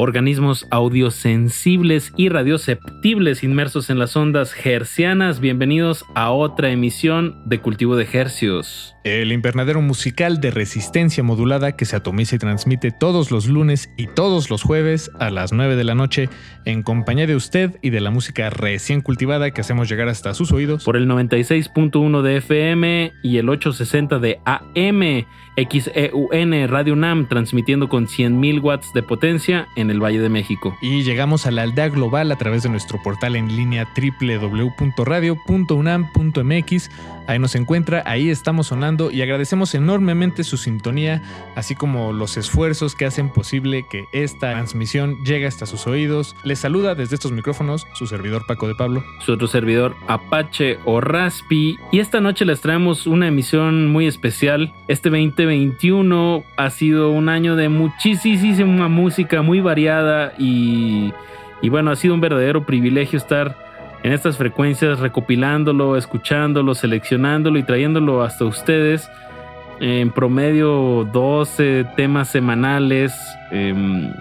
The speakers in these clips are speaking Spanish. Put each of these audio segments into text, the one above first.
Organismos audiosensibles y radioceptibles inmersos en las ondas hercianas. Bienvenidos a otra emisión de Cultivo de Hercios. El invernadero musical de resistencia modulada que se atomiza y transmite todos los lunes y todos los jueves a las 9 de la noche en compañía de usted y de la música recién cultivada que hacemos llegar hasta sus oídos. Por el 96.1 de FM y el 860 de AM. XEUN Radio UNAM transmitiendo con 100.000 watts de potencia en el Valle de México. Y llegamos a la aldea global a través de nuestro portal en línea www.radio.unam.mx. Ahí nos encuentra, ahí estamos sonando y agradecemos enormemente su sintonía, así como los esfuerzos que hacen posible que esta transmisión llegue hasta sus oídos. Les saluda desde estos micrófonos su servidor Paco de Pablo. Su otro servidor Apache o Raspi. Y esta noche les traemos una emisión muy especial. Este 2021 ha sido un año de muchísima música muy variada y, bueno, ha sido un verdadero privilegio estar en estas frecuencias, recopilándolo, escuchándolo, seleccionándolo y trayéndolo hasta ustedes. En promedio 12 temas semanales. Em,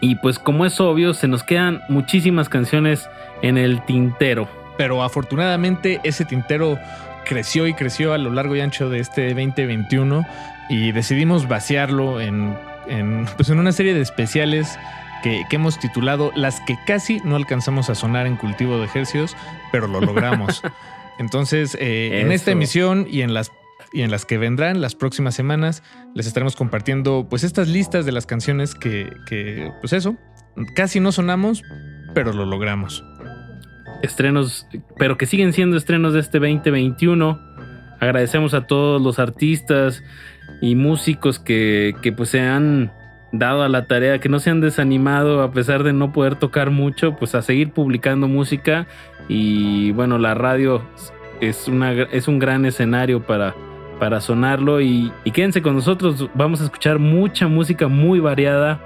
y pues como es obvio, se nos quedan muchísimas canciones en el tintero. Pero afortunadamente ese tintero creció y creció a lo largo y ancho de este 2021 y decidimos vaciarlo en, en, pues en una serie de especiales que, hemos titulado Las que casi no alcanzamos a sonar en cultivo de ejercicios, pero lo logramos. Entonces, eh, en esta emisión y en las y en las que vendrán las próximas semanas les estaremos compartiendo pues estas listas de las canciones que, que pues eso, casi no sonamos, pero lo logramos. Estrenos, pero que siguen siendo estrenos de este 2021. Agradecemos a todos los artistas y músicos que, que pues se han dado a la tarea, que no se han desanimado a pesar de no poder tocar mucho, pues a seguir publicando música y bueno, la radio es, una, es un gran escenario para, para sonarlo y, y quédense con nosotros, vamos a escuchar mucha música muy variada.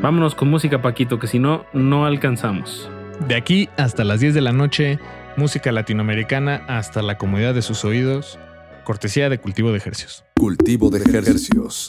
Vámonos con música Paquito, que si no, no alcanzamos. De aquí hasta las 10 de la noche, música latinoamericana hasta la comodidad de sus oídos, cortesía de cultivo de ejercicios. Cultivo de ejercicios.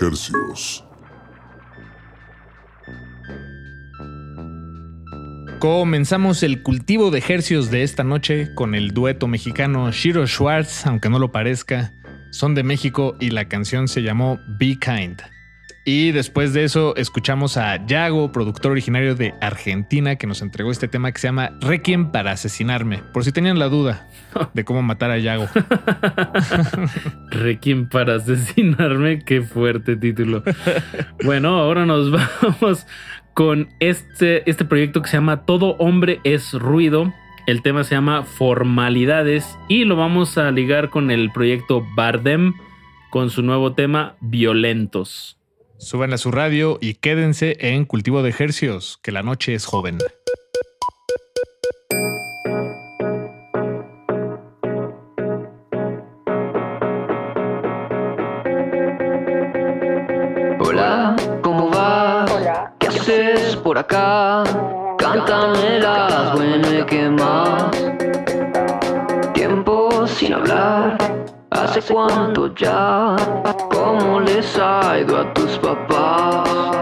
Hercios. Comenzamos el cultivo de ejercios de esta noche con el dueto mexicano Shiro Schwartz, aunque no lo parezca. Son de México y la canción se llamó Be Kind. Y después de eso escuchamos a Yago, productor originario de Argentina, que nos entregó este tema que se llama Requiem para asesinarme. Por si tenían la duda de cómo matar a Yago. Requiem para asesinarme, qué fuerte título. Bueno, ahora nos vamos con este, este proyecto que se llama Todo hombre es ruido. El tema se llama Formalidades y lo vamos a ligar con el proyecto Bardem con su nuevo tema Violentos. Suban a su radio y quédense en Cultivo de Ejercios, que la noche es joven. Hola, ¿cómo vas? ¿Qué haces por acá? Cántame las buenas y qué más. Tiempo sin hablar, ¿hace cuánto ya? ¿Cómo les ha ido a tus papás?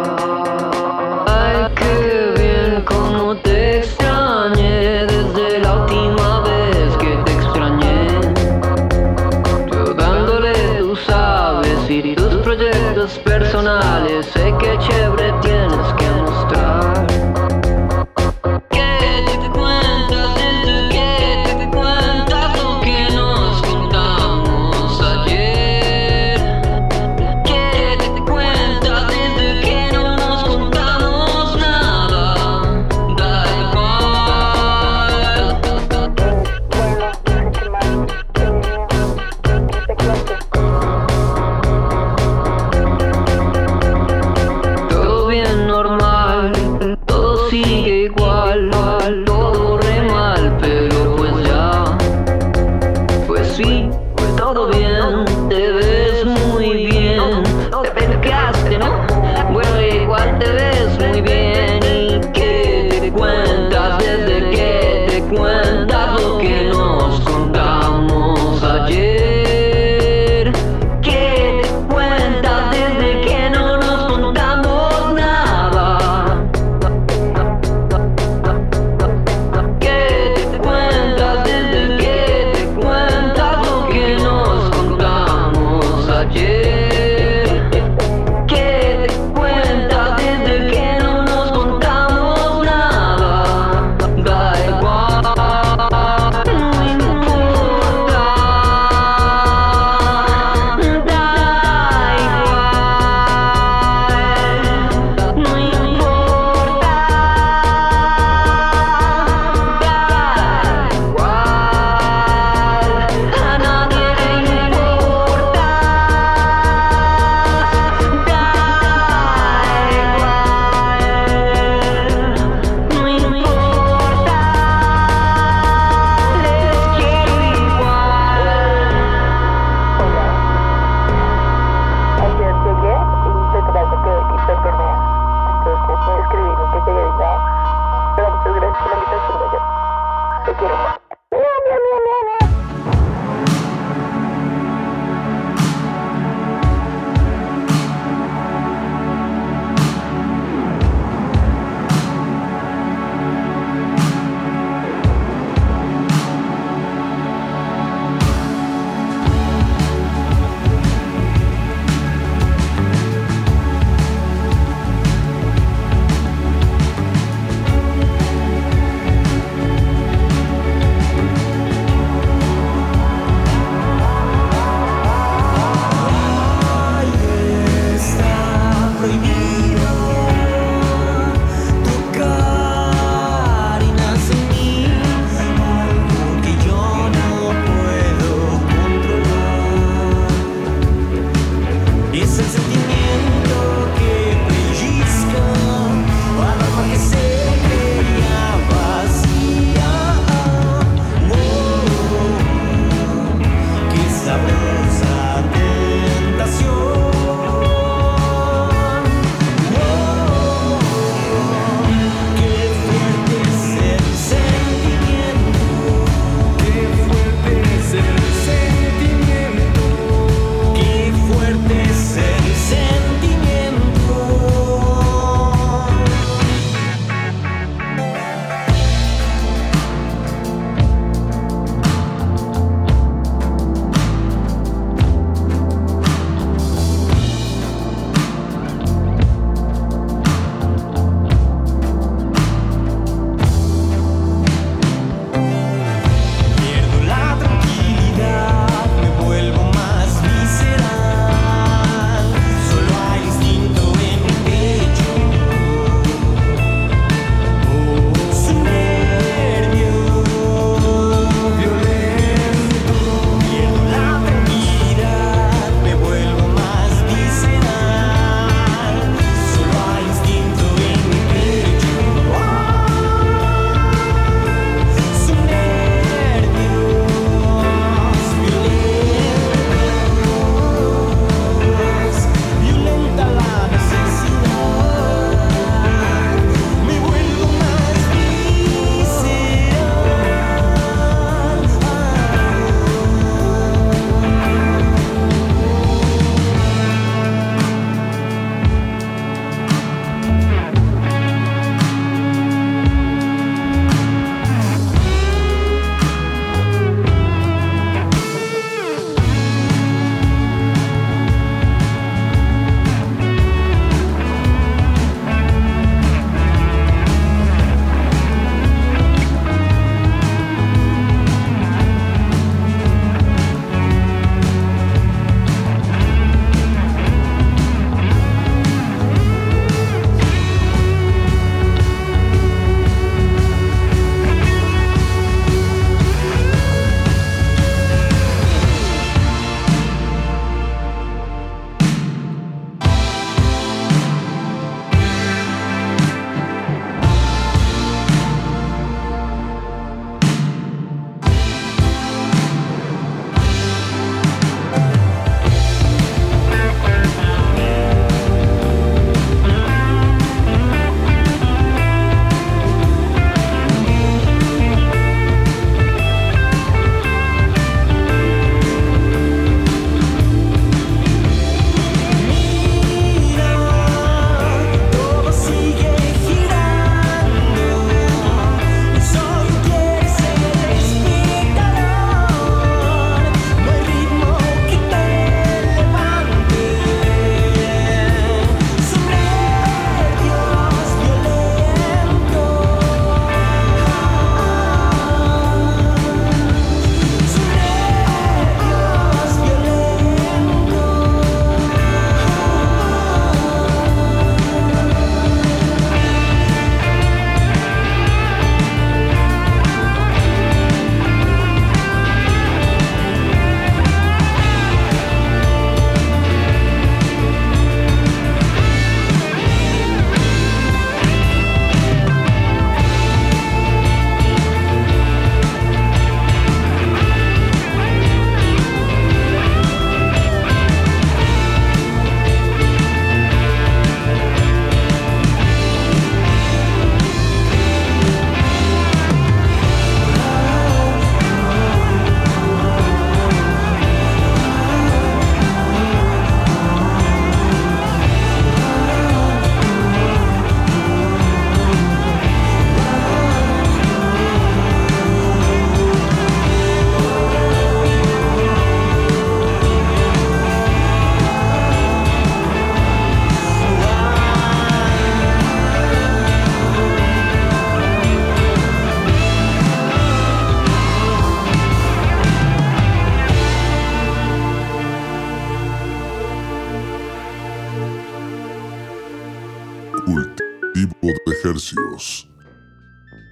Hercios.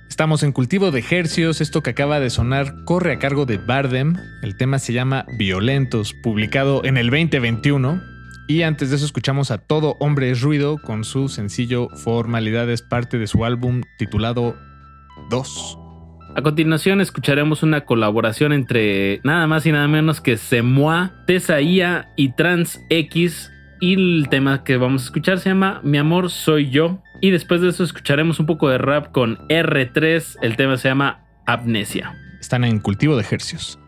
Estamos en cultivo de hercios. Esto que acaba de sonar corre a cargo de Bardem. El tema se llama Violentos, publicado en el 2021. Y antes de eso escuchamos a Todo Hombre es Ruido con su sencillo Formalidades, parte de su álbum titulado 2. A continuación escucharemos una colaboración entre nada más y nada menos que Semoa, Tesaía y Trans X. Y el tema que vamos a escuchar se llama Mi amor soy yo. Y después de eso escucharemos un poco de rap con R3. El tema se llama Amnesia. Están en cultivo de hercios.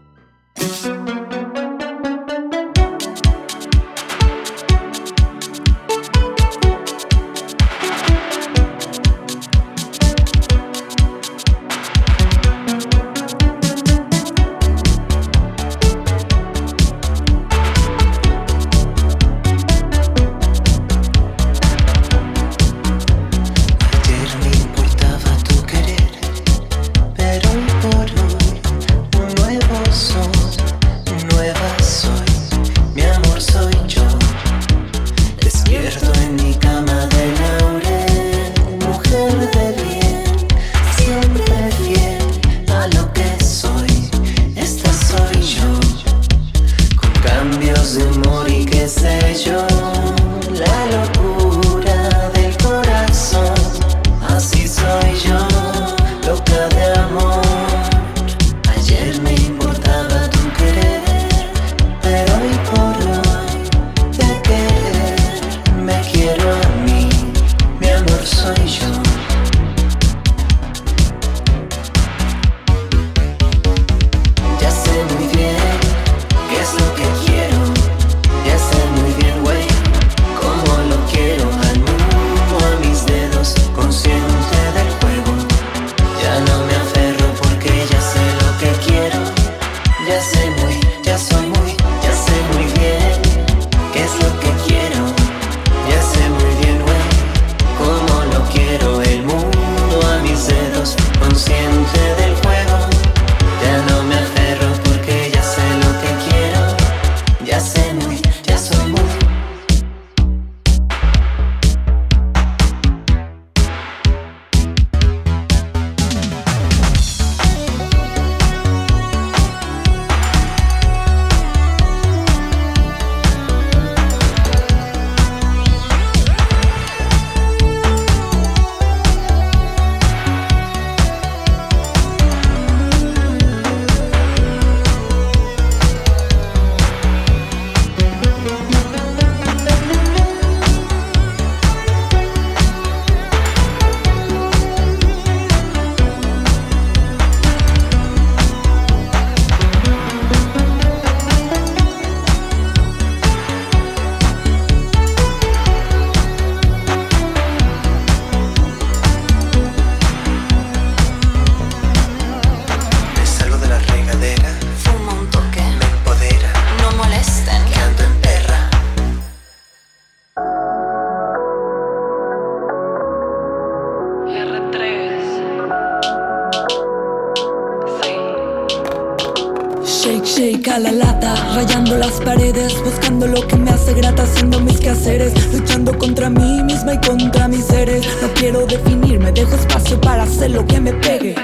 La lata, rayando las paredes, buscando lo que me hace grata, haciendo mis quehaceres, luchando contra mí misma y contra mis seres. No quiero definirme, dejo espacio para hacer lo que me pegue.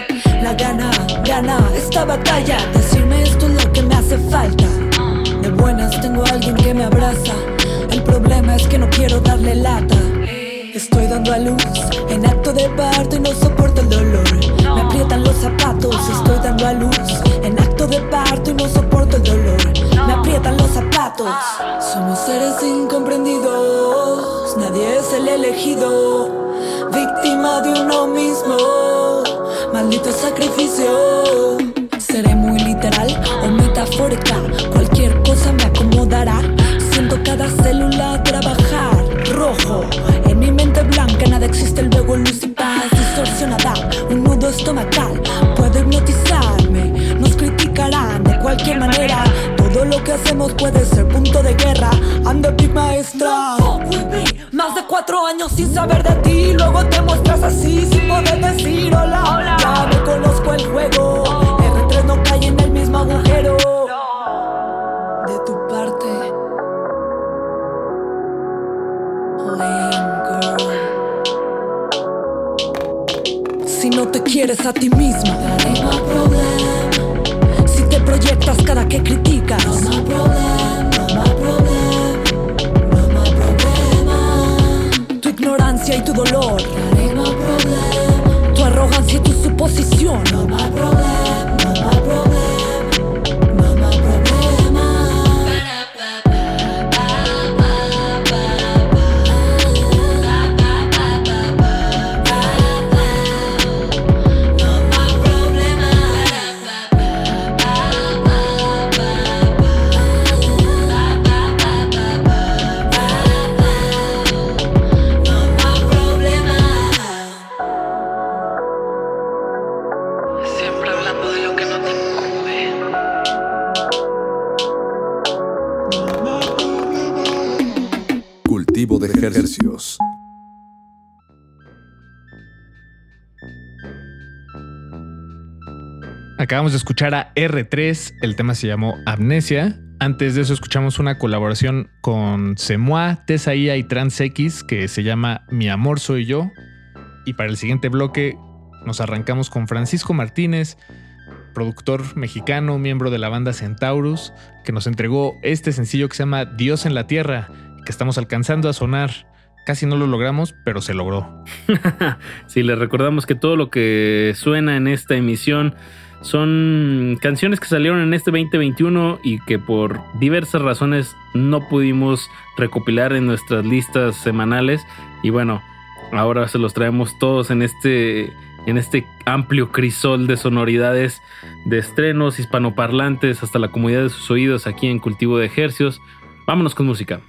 La gana, gana esta batalla, decirme esto es lo que me hace falta. De buenas tengo a alguien que me abraza, el problema es que no quiero darle lata. Estoy dando a luz en acto de parto y no soporto el dolor. Me aprietan los zapatos, estoy dando a luz en acto de parto y no soporto el dolor. Me aprietan los zapatos. Somos seres incomprendidos, nadie es el elegido. Víctima de uno mismo, maldito sacrificio. Seré muy literal o metafórica, cualquier cosa me acomodará. Siento cada célula trabajar rojo. En mi mente blanca nada existe, luego luz y paz distorsionada. Un nudo estomacal cualquier manera. Todo lo que hacemos puede ser punto de guerra. Big maestra. Más de cuatro años sin saber de ti. Luego te muestras así sin poder posiciono. Acabamos de escuchar a R3, el tema se llamó Amnesia. Antes de eso escuchamos una colaboración con Semoa, Tesaía y Trans X que se llama Mi amor soy yo. Y para el siguiente bloque nos arrancamos con Francisco Martínez, productor mexicano, miembro de la banda Centaurus, que nos entregó este sencillo que se llama Dios en la Tierra, que estamos alcanzando a sonar. Casi no lo logramos, pero se logró. Sí, les recordamos que todo lo que suena en esta emisión son canciones que salieron en este 2021 y que por diversas razones no pudimos recopilar en nuestras listas semanales. Y bueno, ahora se los traemos todos en este, en este amplio crisol de sonoridades, de estrenos hispanoparlantes hasta la comodidad de sus oídos aquí en Cultivo de Ejercios. Vámonos con música.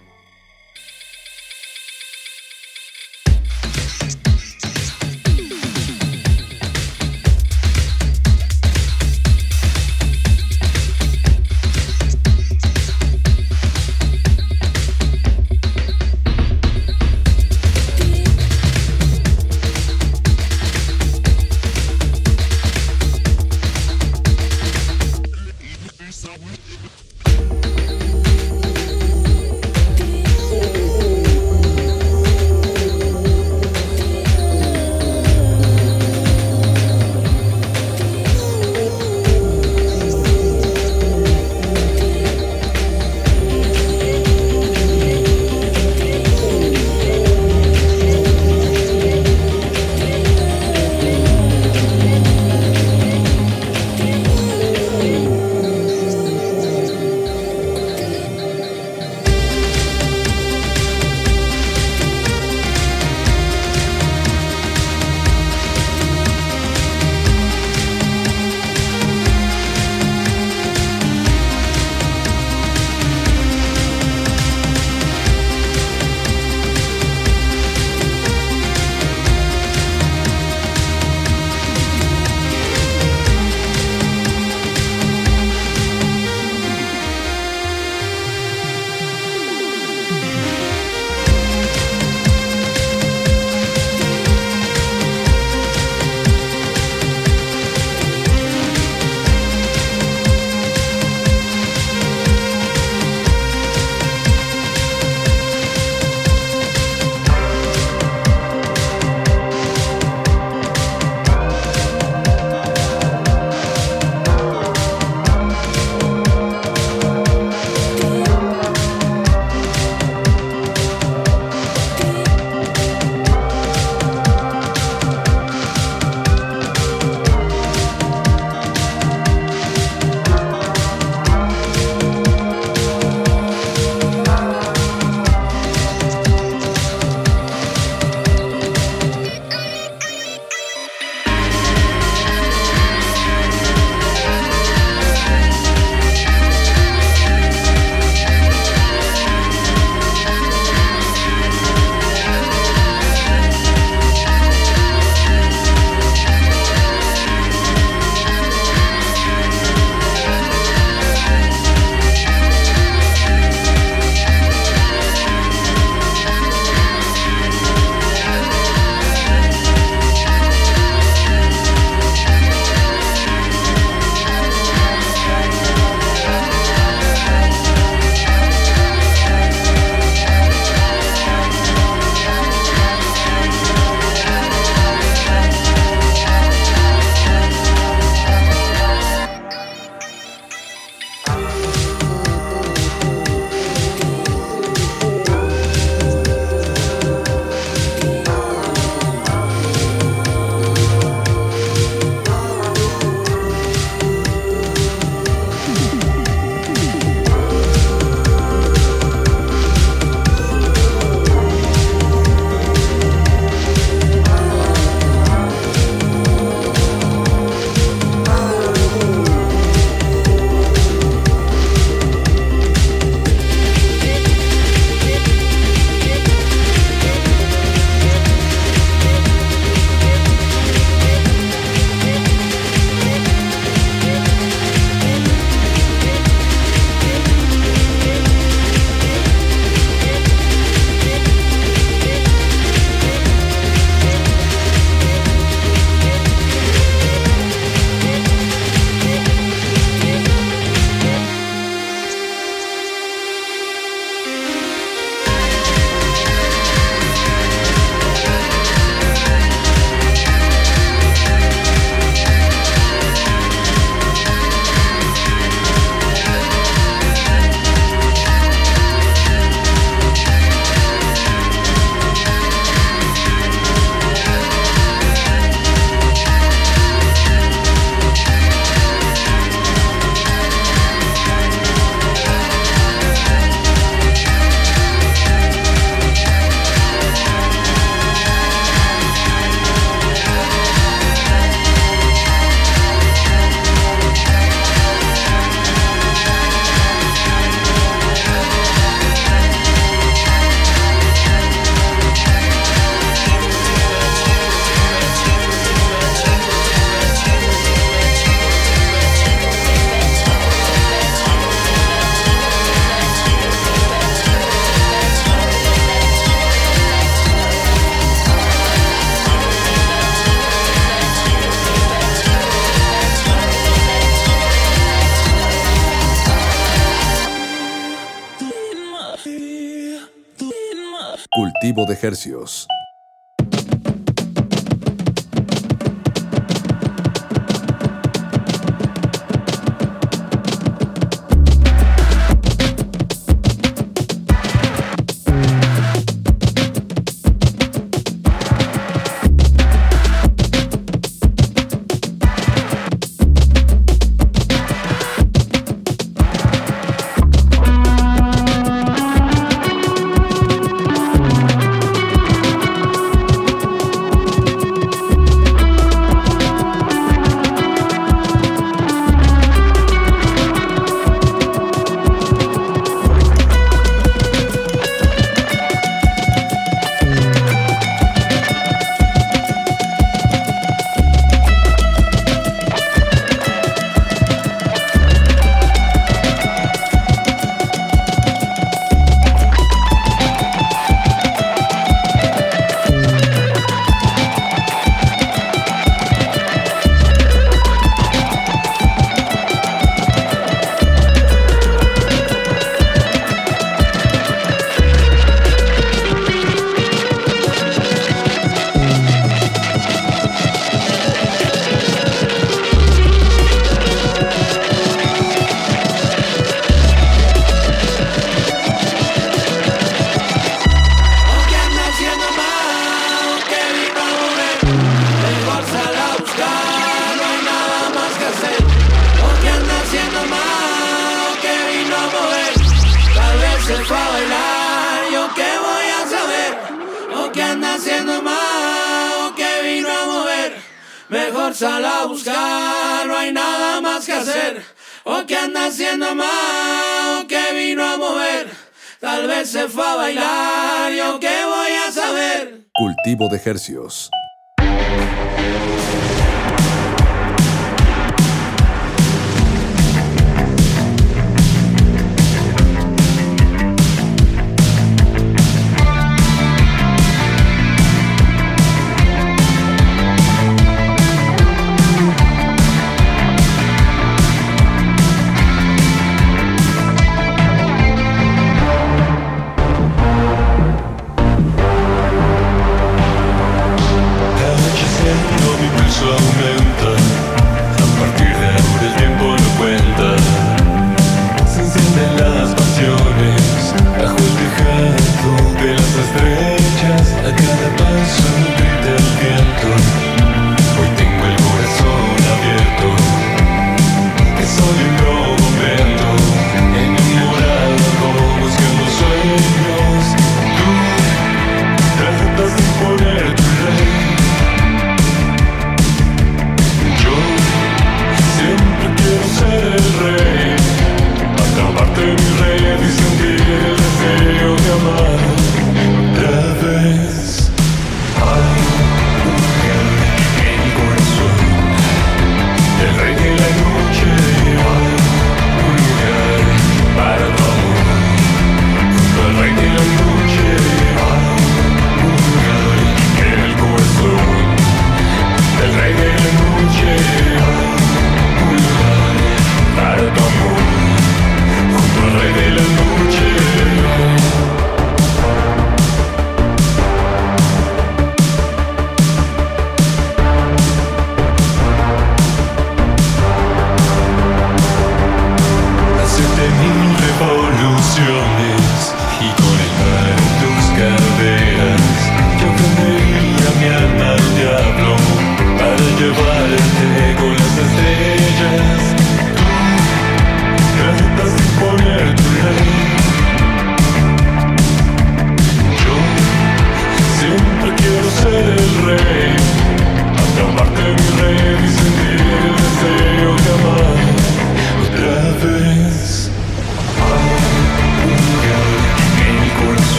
Cultivo de Hercios. que anda haciendo mal o que vino a mover. Mejor sal a buscar, no hay nada más que hacer. O que anda haciendo mal o que vino a mover. Tal vez se fue a bailar, yo qué voy a saber. Cultivo de ejercicios.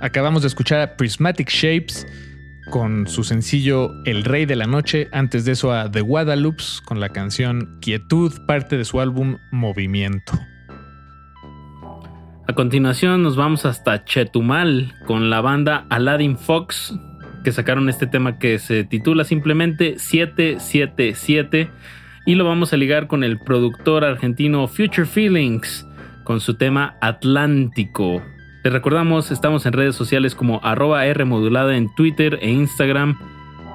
Acabamos de escuchar a Prismatic Shapes con su sencillo El Rey de la Noche. Antes de eso a The Guadalupes con la canción Quietud, parte de su álbum Movimiento. A continuación nos vamos hasta Chetumal con la banda Aladdin Fox que sacaron este tema que se titula simplemente 777 y lo vamos a ligar con el productor argentino Future Feelings con su tema Atlántico. Les recordamos, estamos en redes sociales como arroba R modulada en Twitter e Instagram.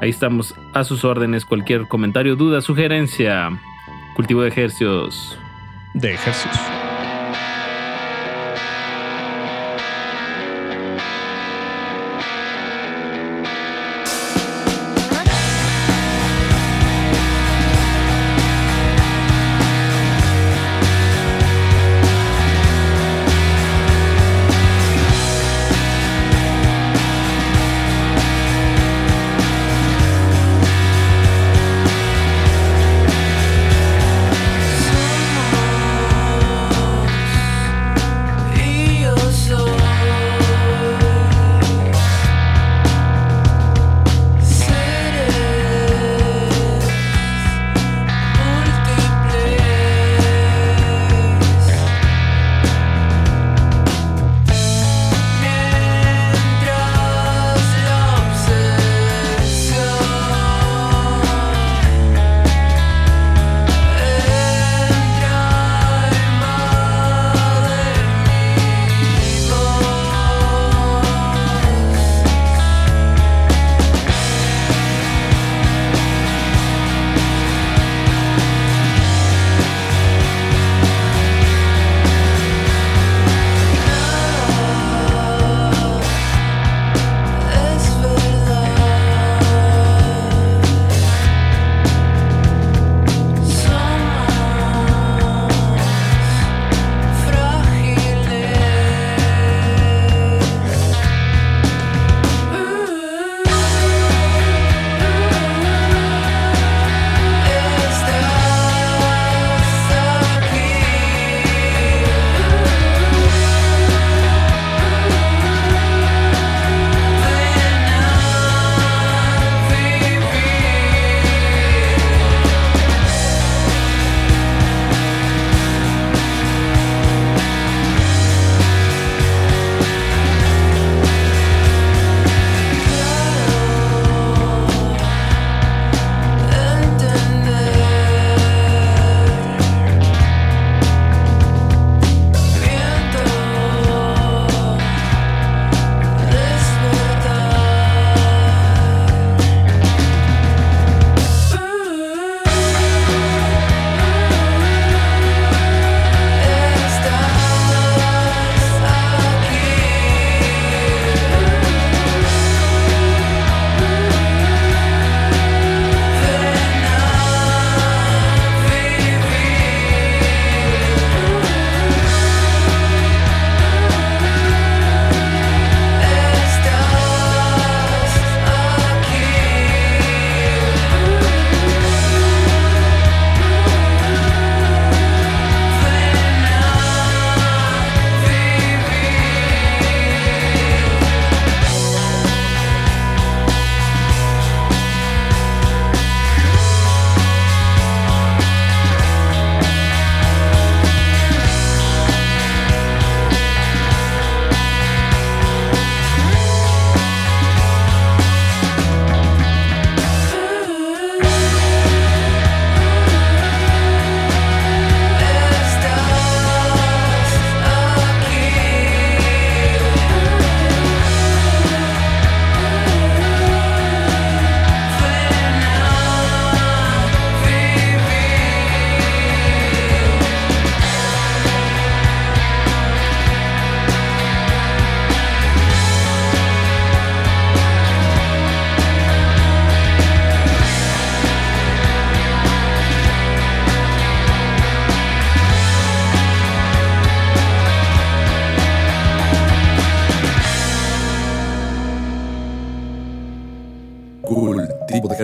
Ahí estamos a sus órdenes. Cualquier comentario, duda, sugerencia. Cultivo de ejercicios. De ejercicios.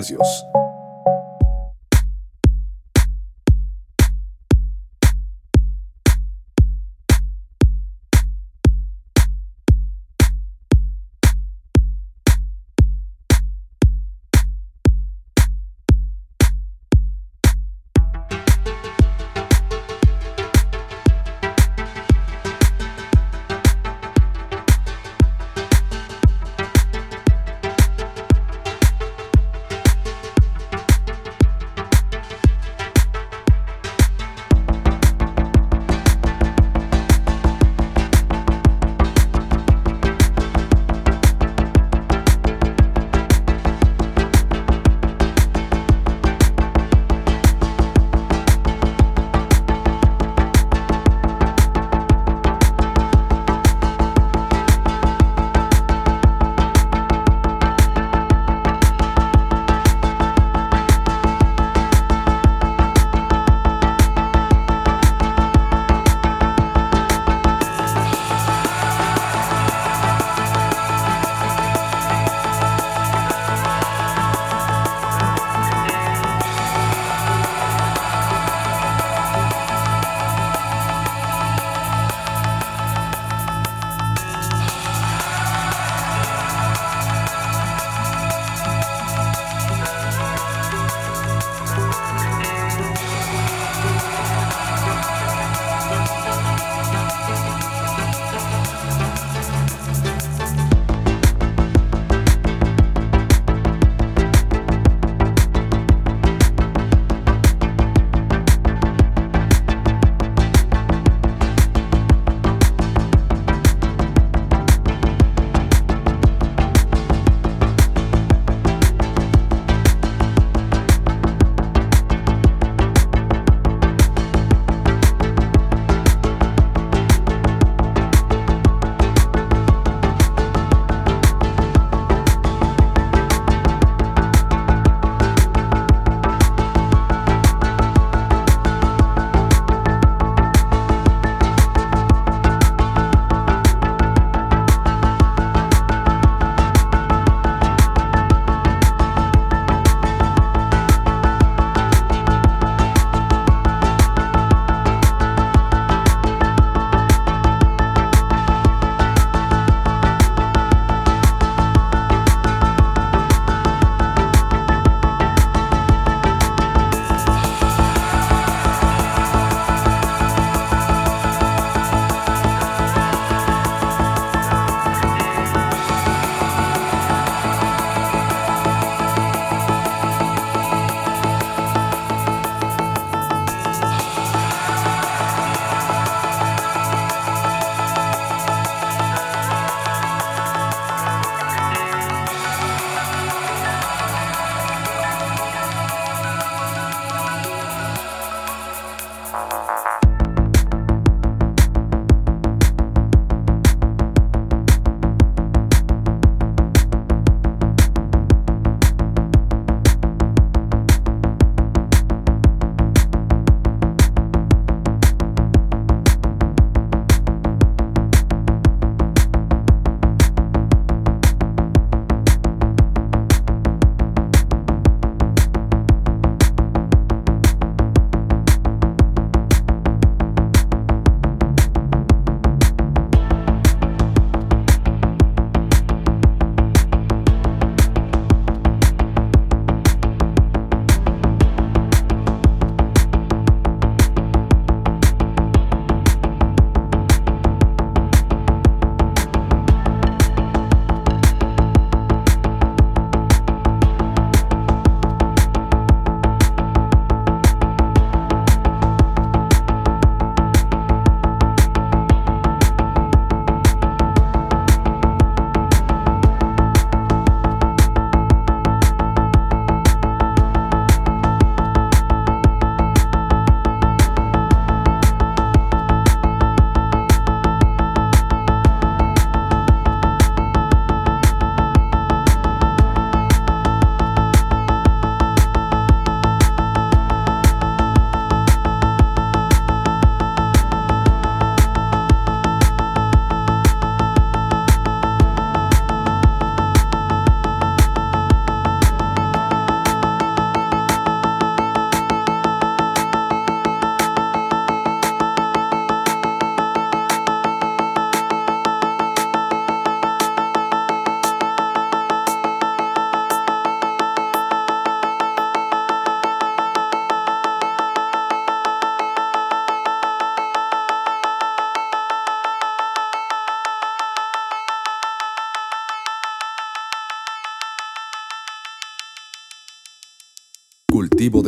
Cultivo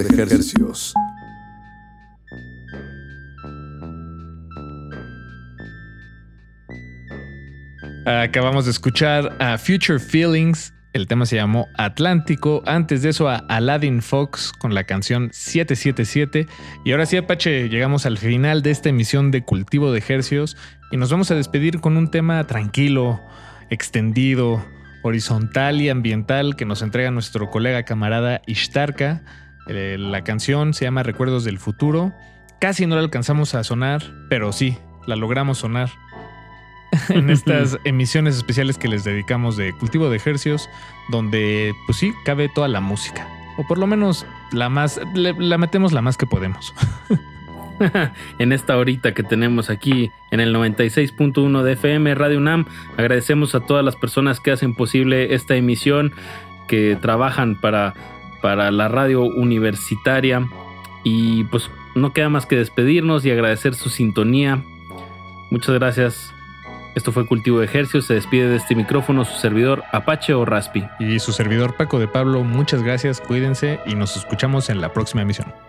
de ejercicios. Acabamos de escuchar a Future Feelings. El tema se llamó Atlántico. Antes de eso a Aladdin Fox con la canción 777. Y ahora sí, Apache, llegamos al final de esta emisión de Cultivo de Ejercios y nos vamos a despedir con un tema tranquilo, extendido, horizontal y ambiental que nos entrega nuestro colega camarada Ishtarka. Eh, la canción se llama Recuerdos del Futuro. Casi no la alcanzamos a sonar, pero sí, la logramos sonar en estas emisiones especiales que les dedicamos de cultivo de ejercicios, donde pues sí, cabe toda la música. O por lo menos la más, le- la metemos la más que podemos. en esta horita que tenemos aquí en el 96.1 de FM Radio UNAM. Agradecemos a todas las personas que hacen posible esta emisión, que trabajan para, para la radio universitaria. Y pues no queda más que despedirnos y agradecer su sintonía. Muchas gracias. Esto fue Cultivo de Ejercicios. Se despide de este micrófono su servidor Apache o Raspi. Y su servidor Paco de Pablo, muchas gracias, cuídense y nos escuchamos en la próxima emisión.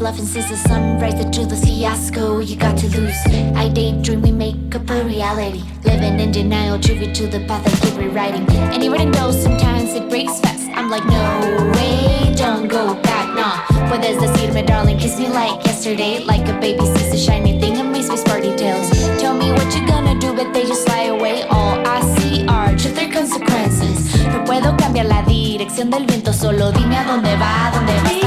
You since the sunrise, the truth is fiasco. You got to lose. I daydream, we make up a reality. Living in denial, tribute to the path I keep rewriting. Even though sometimes it breaks fast, I'm like, no way, don't go back, nah. Puedes decirme, darling, kiss me like yesterday, like a baby sees a shiny thing, amaze me sparty tales. Tell me what you're gonna do, but they just fly away. All I see are just their consequences. No puedo cambiar la dirección del viento, solo dime a dónde va, dónde va